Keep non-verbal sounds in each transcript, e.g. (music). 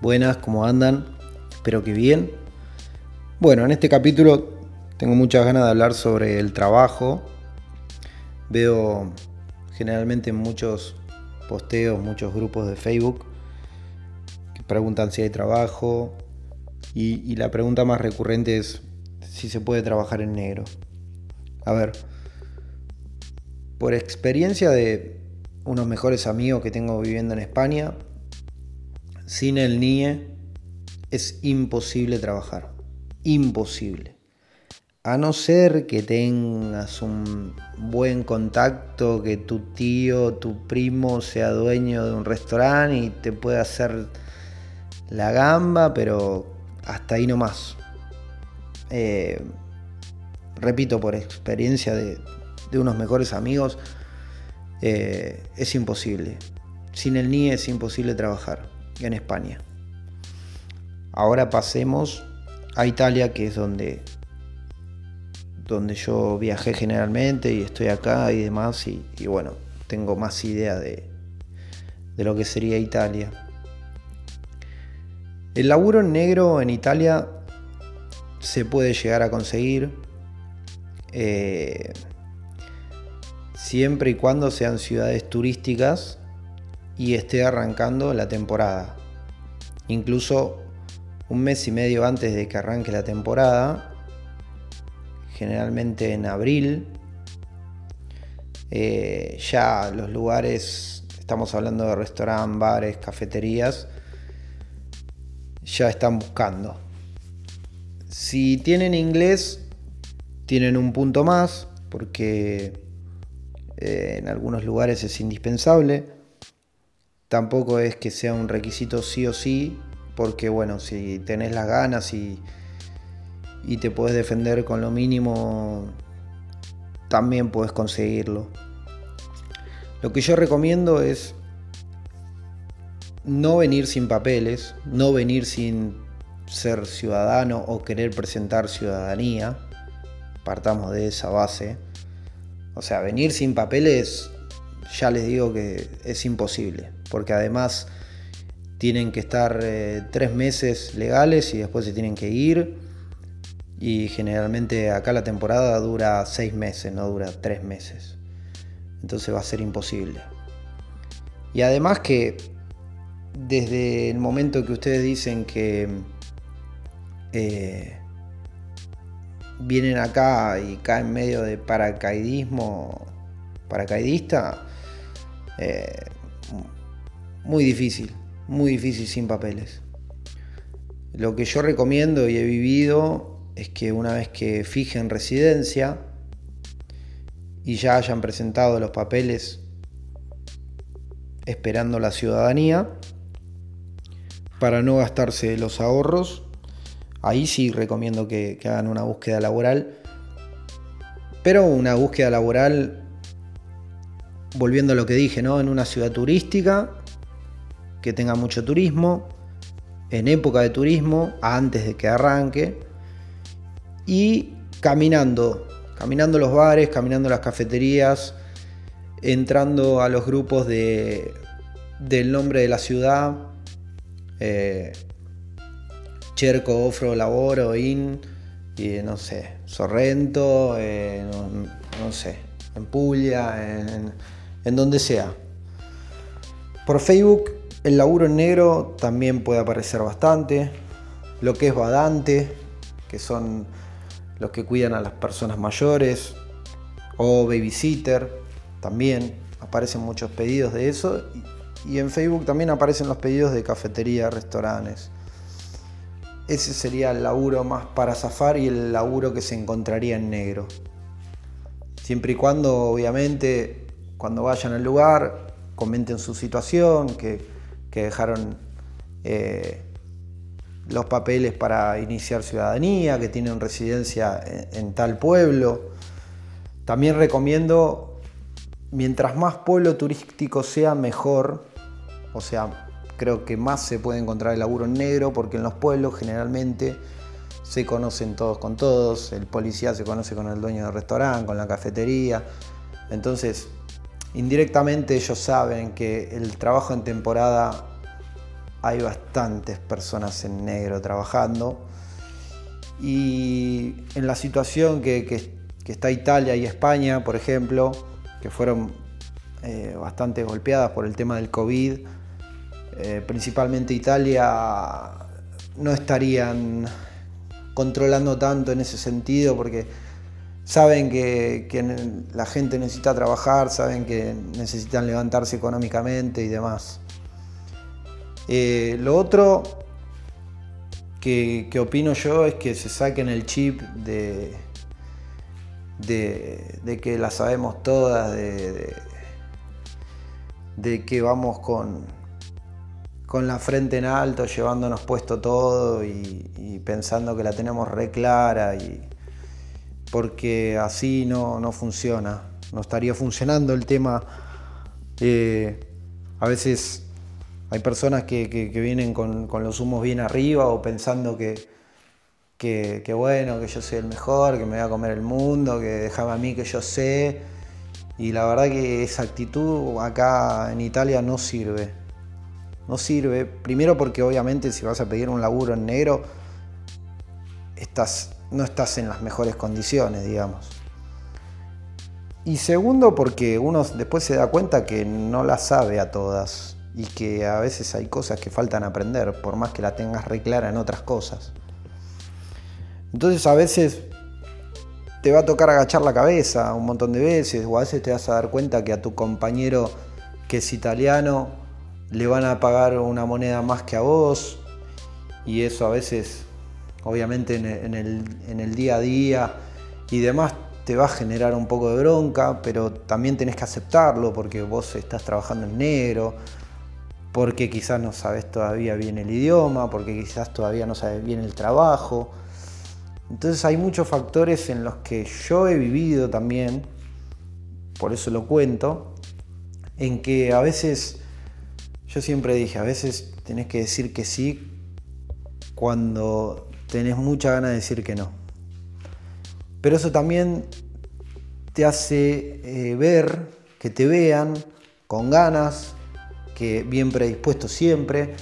Buenas, ¿cómo andan? Espero que bien. Bueno, en este capítulo tengo muchas ganas de hablar sobre el trabajo. Veo generalmente en muchos posteos, muchos grupos de Facebook que preguntan si hay trabajo y, y la pregunta más recurrente es si se puede trabajar en negro. A ver, por experiencia de unos mejores amigos que tengo viviendo en España, sin el NIE es imposible trabajar. Imposible. A no ser que tengas un buen contacto, que tu tío, tu primo sea dueño de un restaurante y te pueda hacer la gamba, pero hasta ahí nomás. Eh, repito, por experiencia de, unos mejores amigos, eh, es imposible. Sin el NIE es imposible trabajar en España. Ahora pasemos a Italia, que es donde, donde yo viajé generalmente y estoy acá y demás, y, bueno, tengo más idea de, de lo que sería Italia. El laburo negro en Italia se puede llegar a conseguir eh, siempre y cuando sean ciudades turísticas y esté arrancando la temporada. Incluso un mes y medio antes de que arranque la temporada, generalmente en abril, eh, ya los lugares, estamos hablando de restaurantes, bares, cafeterías, ya están buscando. Si tienen inglés, tienen un punto más, porque eh, en algunos lugares es indispensable. Tampoco es que sea un requisito sí o sí, porque bueno, si tenés las ganas y, y te puedes defender con lo mínimo, también puedes conseguirlo. Lo que yo recomiendo es no venir sin papeles, no venir sin ser ciudadano o querer presentar ciudadanía. Partamos de esa base. O sea, venir sin papeles, ya les digo que es imposible porque además tienen que estar eh, tres meses legales y después se tienen que ir. Y generalmente acá la temporada dura seis meses, no dura tres meses. Entonces va a ser imposible. Y además que desde el momento que ustedes dicen que eh, vienen acá y caen en medio de paracaidismo, paracaidista, eh, muy difícil, muy difícil sin papeles. Lo que yo recomiendo y he vivido es que una vez que fijen residencia y ya hayan presentado los papeles esperando la ciudadanía, para no gastarse los ahorros, ahí sí recomiendo que, hagan una búsqueda laboral, pero una búsqueda laboral volviendo a lo que dije, ¿no? En una ciudad turística que tenga mucho turismo, en época de turismo, antes de que arranque, y caminando, caminando los bares, caminando las cafeterías, entrando a los grupos de, del nombre de la ciudad, eh, Cherco, Ofro, Laboro, In, y no sé, Sorrento, eh, no, sé, en Puglia, en, en donde sea. Por Facebook el laburo en negro también puede aparecer bastante. Lo que es badante, que son los que cuidan a las personas mayores. O babysitter, también aparecen muchos pedidos de eso. Y en Facebook también aparecen los pedidos de cafetería, restaurantes. Ese sería el laburo más para zafar y el laburo que se encontraría en negro. Siempre y cuando, obviamente, cuando vayan al lugar, comenten su situación, que dejaron eh, los papeles para iniciar ciudadanía, que tienen residencia en, tal pueblo. También recomiendo, mientras más pueblo turístico sea, mejor. O sea, creo que más se puede encontrar el laburo en negro, porque en los pueblos generalmente se conocen todos con todos, el policía se conoce con el dueño del restaurante, con la cafetería. Entonces, indirectamente ellos saben que el trabajo en temporada hay bastantes personas en negro trabajando. Y en la situación que, está Italia y España, por ejemplo, que fueron eh, bastante golpeadas por el tema del COVID, eh, principalmente Italia, no estarían controlando tanto en ese sentido porque saben que, la gente necesita trabajar, saben que necesitan levantarse económicamente y demás. Eh, lo otro que, opino yo es que se saquen el chip de, de, que la sabemos todas, de, que vamos con, con la frente en alto, llevándonos puesto todo y, pensando que la tenemos re clara, y, porque así no, no funciona, no estaría funcionando el tema. Eh, a veces hay personas que, vienen con, los humos bien arriba o pensando que, que, bueno, que yo soy el mejor, que me voy a comer el mundo, que dejaba a mí que yo sé. Y la verdad que esa actitud acá en Italia no sirve. No sirve. Primero porque obviamente si vas a pedir un laburo en negro, estás, no estás en las mejores condiciones, digamos. Y segundo porque uno después se da cuenta que no la sabe a todas y que a veces hay cosas que faltan aprender, por más que la tengas reclara en otras cosas. Entonces a veces te va a tocar agachar la cabeza un montón de veces, o a veces te vas a dar cuenta que a tu compañero que es italiano le van a pagar una moneda más que a vos, y eso a veces, obviamente en el, en el día a día y demás, te va a generar un poco de bronca, pero también tenés que aceptarlo porque vos estás trabajando en negro, porque quizás no sabes todavía bien el idioma, porque quizás todavía no sabes bien el trabajo. Entonces hay muchos factores en los que yo he vivido también, por eso lo cuento, en que a veces, yo siempre dije, a veces tenés que decir que sí cuando tenés mucha ganas de decir que no. Pero eso también te hace eh, ver, que te vean con ganas, que bien predispuesto siempre.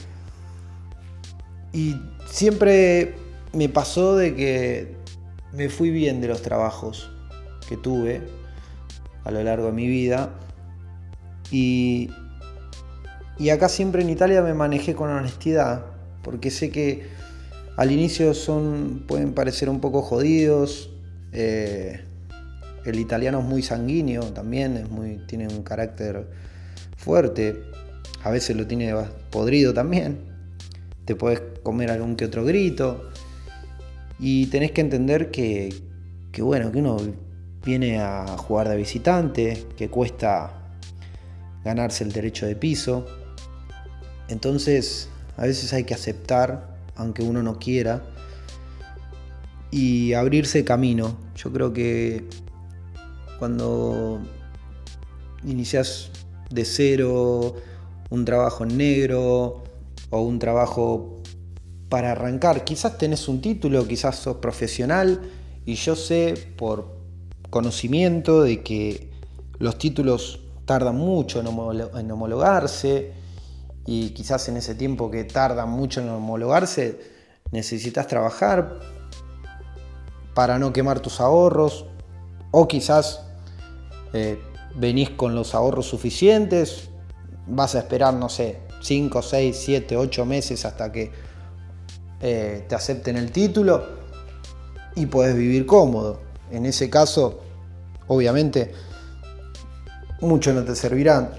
Y siempre me pasó de que me fui bien de los trabajos que tuve a lo largo de mi vida. Y, y acá siempre en Italia me manejé con honestidad, porque sé que al inicio son, pueden parecer un poco jodidos. Eh, el italiano es muy sanguíneo también, es muy, tiene un carácter fuerte a veces lo tiene podrido también, te puedes comer algún que otro grito. Y tenés que entender que, bueno, que uno viene a jugar de visitante, que cuesta ganarse el derecho de piso, entonces a veces hay que aceptar, aunque uno no quiera, y abrirse camino. Yo creo que cuando inicias de cero, un trabajo en negro o un trabajo para arrancar. Quizás tenés un título, quizás sos profesional y yo sé por conocimiento de que los títulos tardan mucho en, homologarse y quizás en ese tiempo que tardan mucho en homologarse necesitas trabajar para no quemar tus ahorros o quizás eh, venís con los ahorros suficientes vas a esperar, no sé, 5, 6, 7, 8 meses hasta que eh, te acepten el título y puedes vivir cómodo. En ese caso, obviamente, mucho no te servirán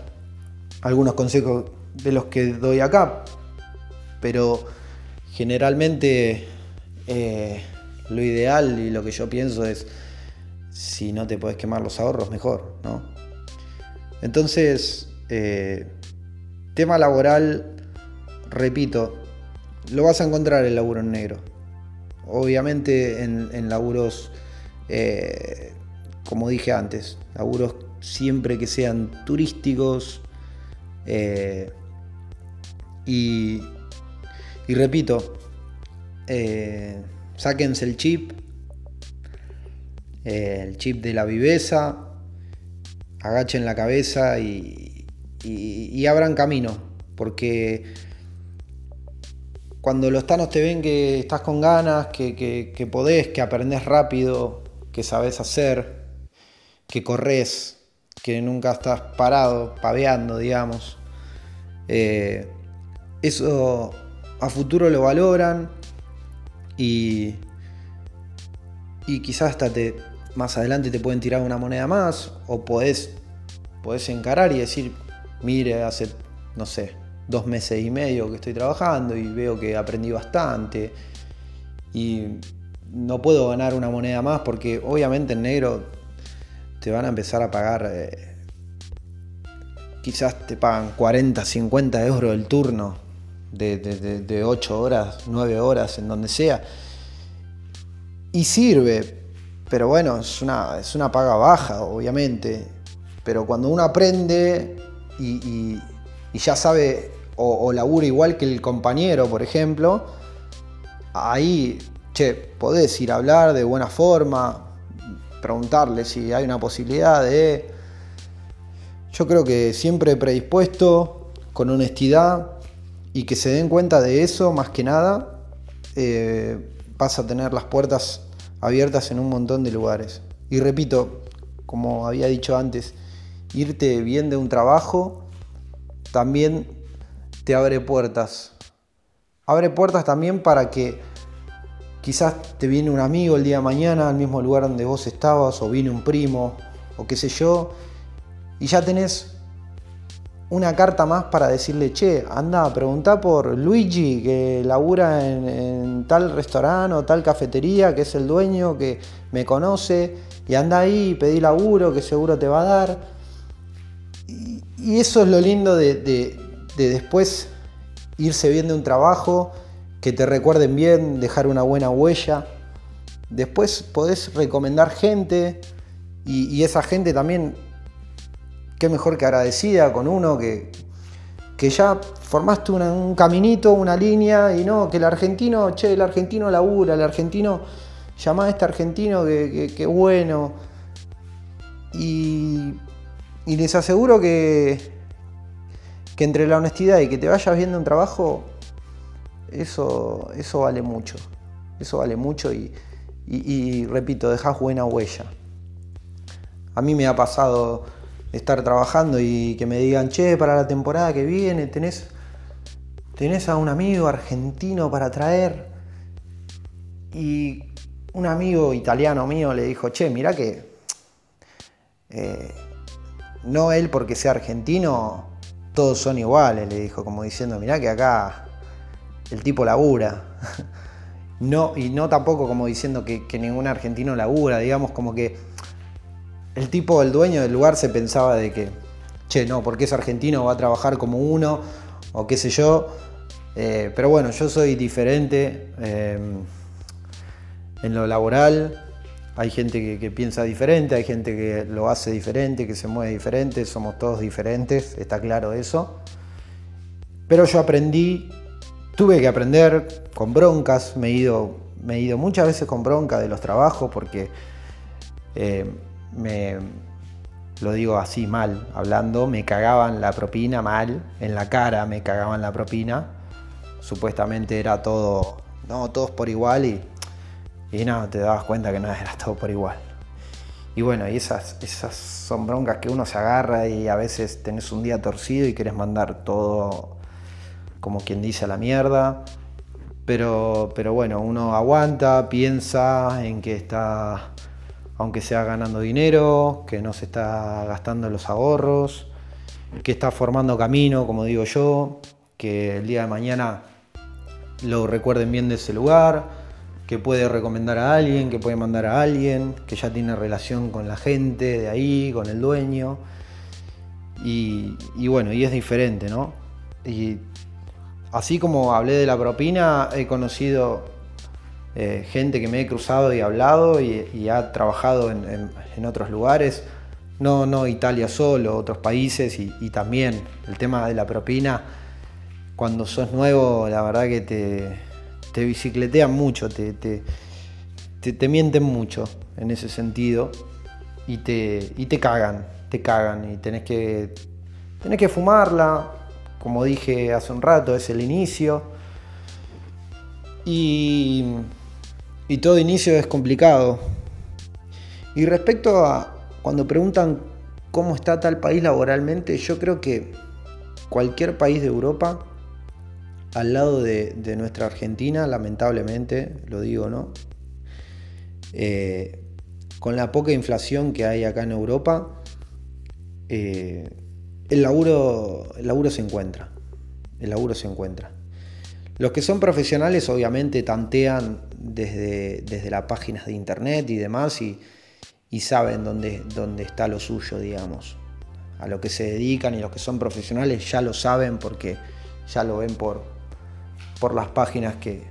algunos consejos de los que doy acá, pero generalmente eh, lo ideal y lo que yo pienso es si no te puedes quemar los ahorros, mejor, ¿no? Entonces, eh, Tema laboral, repito, lo vas a encontrar el laburo en negro. Obviamente en, laburos, eh, como dije antes, laburos siempre que sean turísticos. Eh, y, repito, eh, sáquense el chip, el chip de la viveza, agachen la cabeza y, y, abran camino, porque cuando los tanos te ven que estás con ganas, que, que, podés, que aprendés rápido, que sabes hacer, que corres, que nunca estás parado, paveando, digamos. Eh, eso a futuro lo valoran y, y quizás hasta te, más adelante te pueden tirar una moneda más o podés, podés encarar y decir, mire, hace, no sé, dos meses y medio que estoy trabajando y veo que aprendí bastante y no puedo ganar una moneda más porque obviamente en negro te van a empezar a pagar, eh, quizás te pagan 40, 50 euros el turno de, de, 8 horas, 9 horas, en donde sea. Y sirve, pero bueno, es una, es una paga baja, obviamente. Pero cuando uno aprende y, y ya sabe o, labura igual que el compañero, por ejemplo, ahí, che, podés ir a hablar de buena forma, preguntarle si hay una posibilidad de... Yo creo que siempre predispuesto, con honestidad y que se den cuenta de eso, más que nada, eh, vas a tener las puertas abiertas en un montón de lugares. Y repito, como había dicho antes, irte bien de un trabajo también te abre puertas. Abre puertas también para que quizás te viene un amigo el día de mañana al mismo lugar donde vos estabas, o viene un primo, o qué sé yo, y ya tenés una carta más para decirle, che, anda, pregunta por Luigi, que labura en, tal restaurante o tal cafetería, que es el dueño, que me conoce, y anda ahí, pedí laburo, que seguro te va a dar. Y, eso es lo lindo de, de después irse bien de un trabajo, que te recuerden bien, dejar una buena huella. Después podés recomendar gente y, esa gente también, qué mejor que agradecida con uno que, que ya formaste un caminito, una línea y no, que el argentino, che, el argentino labura, el argentino, llama a este argentino que, bueno. Y les aseguro que, que entre la honestidad y que te vayas viendo un trabajo, eso, eso vale mucho. Eso vale mucho y, repito, dejas buena huella. A mí me ha pasado estar trabajando y que me digan, che, para la temporada que viene tenés, tenés a un amigo argentino para traer. Y un amigo italiano mío le dijo, che, mira que eh, no él porque sea argentino todos son iguales, le dijo, como diciendo, mirá que acá el tipo labura. (laughs) No, y no tampoco como diciendo que, ningún argentino labura, digamos como que el tipo, el dueño del lugar se pensaba de que, che, no, porque es argentino va a trabajar como uno, o qué sé yo. Eh, pero bueno, yo soy diferente eh, en lo laboral, hay gente que, piensa diferente, hay gente que lo hace diferente, que se mueve diferente, somos todos diferentes, está claro eso. Pero yo aprendí, tuve que aprender con broncas, me he ido, me he ido muchas veces con bronca de los trabajos porque eh, me, lo digo así mal, hablando, me cagaban la propina mal, en la cara me cagaban la propina. Supuestamente era todo, no, todos por igual y y no, te dabas cuenta que no era todo por igual. Y bueno, y esas, esas son broncas que uno se agarra y a veces tenés un día torcido y quieres mandar todo como quien dice a la mierda. Pero, pero bueno, uno aguanta, piensa en que está, aunque sea ganando dinero, que no se está gastando los ahorros, que está formando camino, como digo yo, que el día de mañana lo recuerden bien de ese lugar que puede recomendar a alguien, que puede mandar a alguien, que ya tiene relación con la gente de ahí, con el dueño. Y, bueno, y es diferente, ¿no? Y así como hablé de la propina, he conocido eh, gente que me he cruzado y hablado y, ha trabajado en, otros lugares. No, no Italia solo, otros países y, y también el tema de la propina. Cuando sos nuevo, la verdad que te, te bicicletean mucho, te, te, mienten mucho en ese sentido y te, y te cagan, te cagan y tenés que, tenés que fumarla, como dije hace un rato, es el inicio. Y, y todo inicio es complicado. Y respecto a cuando preguntan cómo está tal país laboralmente, yo creo que cualquier país de Europa, al lado de, nuestra Argentina, lamentablemente, lo digo, ¿no? Eh, con la poca inflación que hay acá en Europa, eh, el, laburo, el laburo se encuentra. El laburo se encuentra. Los que son profesionales obviamente tantean desde, desde las páginas de internet y demás y, saben dónde, dónde está lo suyo, digamos. A lo que se dedican y los que son profesionales ya lo saben porque ya lo ven por, por las páginas que,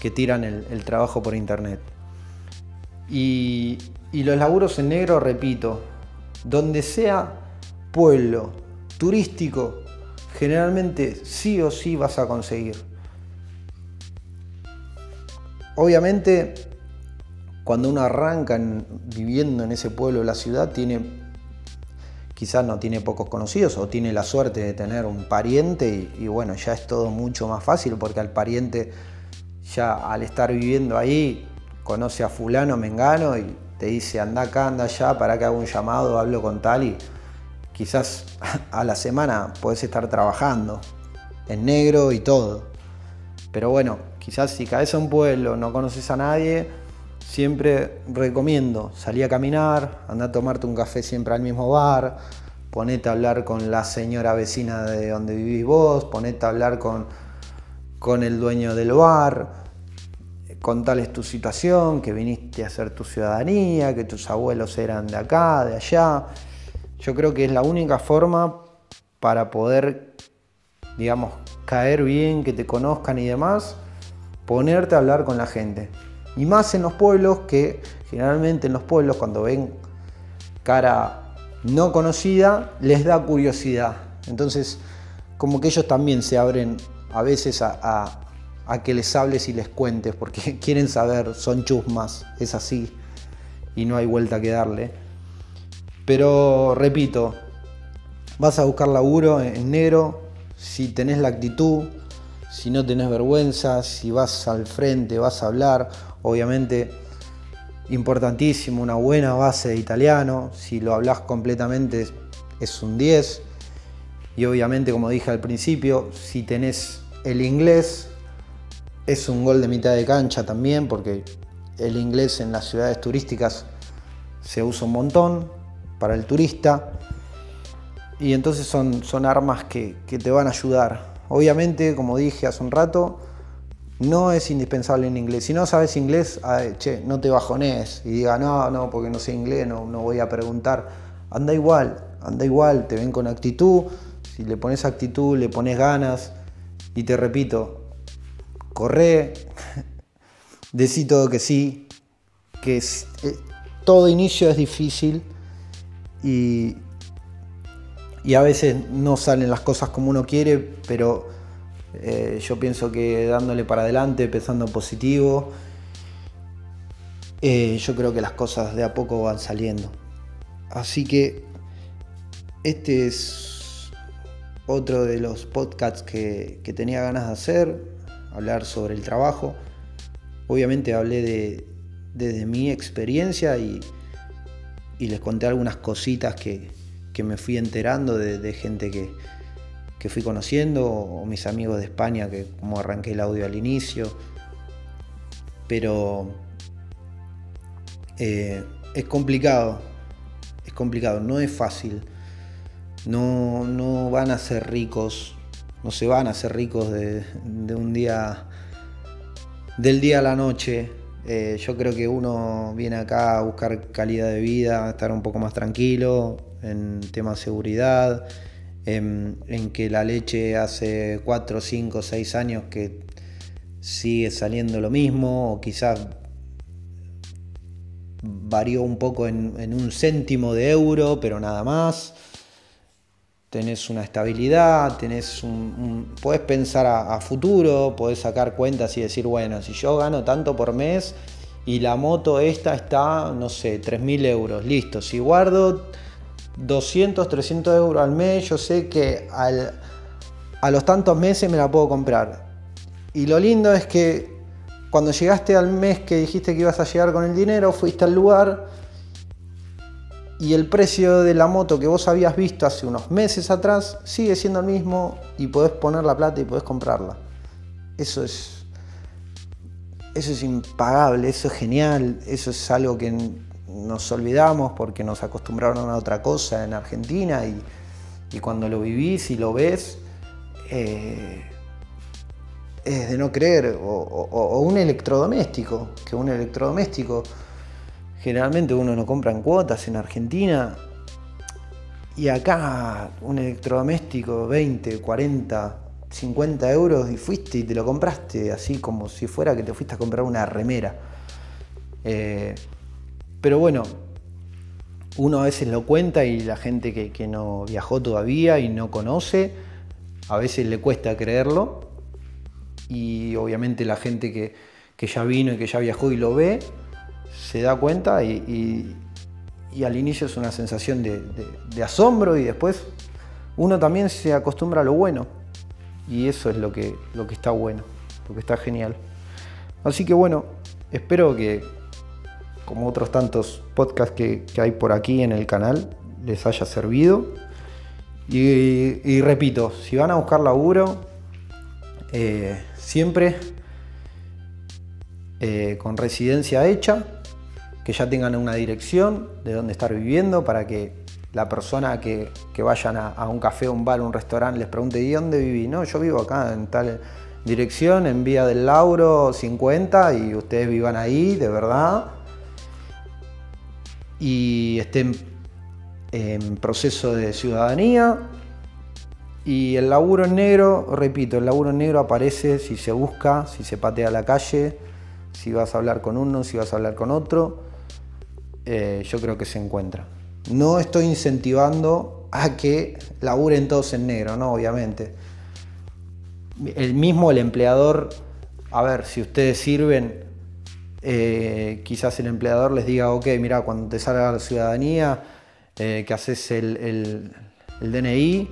que tiran el trabajo por internet. Y, los laburos en negro, repito, donde sea pueblo turístico, generalmente sí o sí vas a conseguir. Obviamente, cuando uno arranca viviendo en ese pueblo la ciudad, tiene quizás no tiene pocos conocidos o tiene la suerte de tener un pariente y, bueno, ya es todo mucho más fácil porque al pariente ya al estar viviendo ahí conoce a fulano, mengano y te dice anda acá, anda allá, para que haga un llamado, hablo con tal y quizás (laughs) a la semana puedes estar trabajando en negro y todo. Pero bueno, quizás si caes a un pueblo, no conoces a nadie, siempre recomiendo salir a caminar, anda a tomarte un café siempre al mismo bar, ponete a hablar con la señora vecina de donde vivís vos, ponete a hablar con, con el dueño del bar, contales tu situación, que viniste a hacer tu ciudadanía, que tus abuelos eran de acá, de allá. Yo creo que es la única forma para poder, digamos, caer bien, que te conozcan y demás, ponerte a hablar con la gente. Y más en los pueblos, que generalmente en los pueblos cuando ven cara no conocida, les da curiosidad. Entonces, como que ellos también se abren a veces a, que les hables y les cuentes, porque (laughs) quieren saber, son chusmas, es así, y no hay vuelta que darle. Pero repito, vas a buscar laburo en negro, si tenés la actitud, si no tenés vergüenza, si vas al frente, vas a hablar, obviamente importantísimo, una buena base de italiano, si lo hablas completamente es un 10, y obviamente como dije al principio, si tenés el inglés, es un gol de mitad de cancha también, porque el inglés en las ciudades turísticas se usa un montón para el turista. Y entonces son, son armas que, te van a ayudar. Obviamente, como dije hace un rato, no es indispensable en inglés. Si no sabes inglés, che, no te bajones y diga, no, no, porque no sé inglés, no, voy a preguntar. Anda igual, anda igual, te ven con actitud. Si le pones actitud, le pones ganas. Y te repito, corre, (laughs) decí todo que sí, que eh, todo inicio es difícil y, y, a veces no salen las cosas como uno quiere, pero eh, yo pienso que dándole para adelante, pensando positivo, eh, yo creo que las cosas de a poco van saliendo. Así que este es otro de los podcasts que, que tenía ganas de hacer hablar sobre el trabajo. Obviamente hablé de, desde mi experiencia y, les conté algunas cositas que, me fui enterando de, gente que, fui conociendo o mis amigos de España, que como arranqué el audio al inicio. Pero eh, es complicado, es complicado, no es fácil. No, no van a ser ricos no se van a hacer ricos de, un día, del día a la noche. Eh, yo creo que uno viene acá a buscar calidad de vida, estar un poco más tranquilo en temas de seguridad, en, que la leche hace 4, 5, 6 años que sigue saliendo lo mismo, o quizás varió un poco en, en un céntimo de euro, pero nada más. Tenés una estabilidad, tenés un, podés pensar a, futuro, podés sacar cuentas y decir, bueno, si yo gano tanto por mes y la moto esta está, no sé, 3.000 euros, listo, si guardo 200, 300 euros al mes, yo sé que a los tantos meses me la puedo comprar. y lo lindo es que cuando llegaste al mes que dijiste que ibas a llegar con el dinero, fuiste al lugar y el precio de la moto que vos habías visto hace unos meses atrás sigue siendo el mismo y podés poner la plata y podés comprarla. Eso es eso es impagable, eso es genial, eso es algo que nos olvidamos porque nos acostumbraron a otra cosa en Argentina y, cuando lo vivís y lo ves, eh, es de no creer. O, un electrodoméstico, que un electrodoméstico generalmente uno no compra en cuotas en Argentina. Y acá un electrodoméstico 20, 40, 50 euros y fuiste y te lo compraste así como si fuera que te fuiste a comprar una remera. Eh, pero bueno, uno a veces lo cuenta y la gente que, no viajó todavía y no conoce, a veces le cuesta creerlo. Y obviamente la gente que, ya vino y que ya viajó y lo ve, se da cuenta y, al inicio es una sensación de, de asombro y después uno también se acostumbra a lo bueno. Y eso es lo que, lo que está bueno, lo que está genial. Así que bueno, espero que, como otros tantos podcasts que, hay por aquí en el canal, les haya servido. Y, repito, si van a buscar laburo, eh, siempre eh, con residencia hecha, que ya tengan una dirección de dónde estar viviendo para que la persona que, vayan a, un café, un bar, un restaurante, les pregunte, ¿y dónde viví? No, yo vivo acá en tal dirección, en Vía del Lauro 50, y ustedes vivan ahí, de verdad. Y estén en proceso de ciudadanía. Y el laburo en negro, repito, el laburo en negro aparece si se busca, si se patea la calle, si vas a hablar con uno, si vas a hablar con otro. Eh, yo creo que se encuentra. No estoy incentivando a que laburen todos en negro, no, obviamente. El mismo el empleador, a ver, si ustedes sirven, eh, quizás el empleador les diga, ok, mira, cuando te salga la ciudadanía, eh, que haces el, DNI,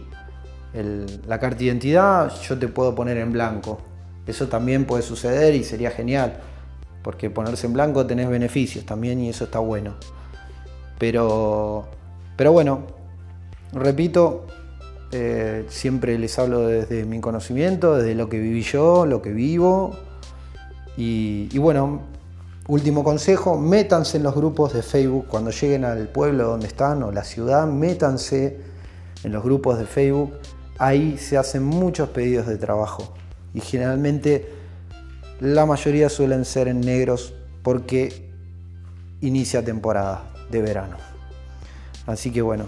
la carta de identidad, yo te puedo poner en blanco. Eso también puede suceder y sería genial, porque ponerse en blanco tenés beneficios también y eso está bueno. Pero, pero bueno, repito, eh, siempre les hablo desde mi conocimiento, desde lo que viví yo, lo que vivo. Y, bueno, último consejo, métanse en los grupos de Facebook cuando lleguen al pueblo donde están o la ciudad, métanse en los grupos de Facebook. Ahí se hacen muchos pedidos de trabajo y generalmente la mayoría suelen ser en negros porque inicia temporada de verano. Así que bueno,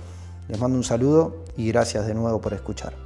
les mando un saludo y gracias de nuevo por escuchar.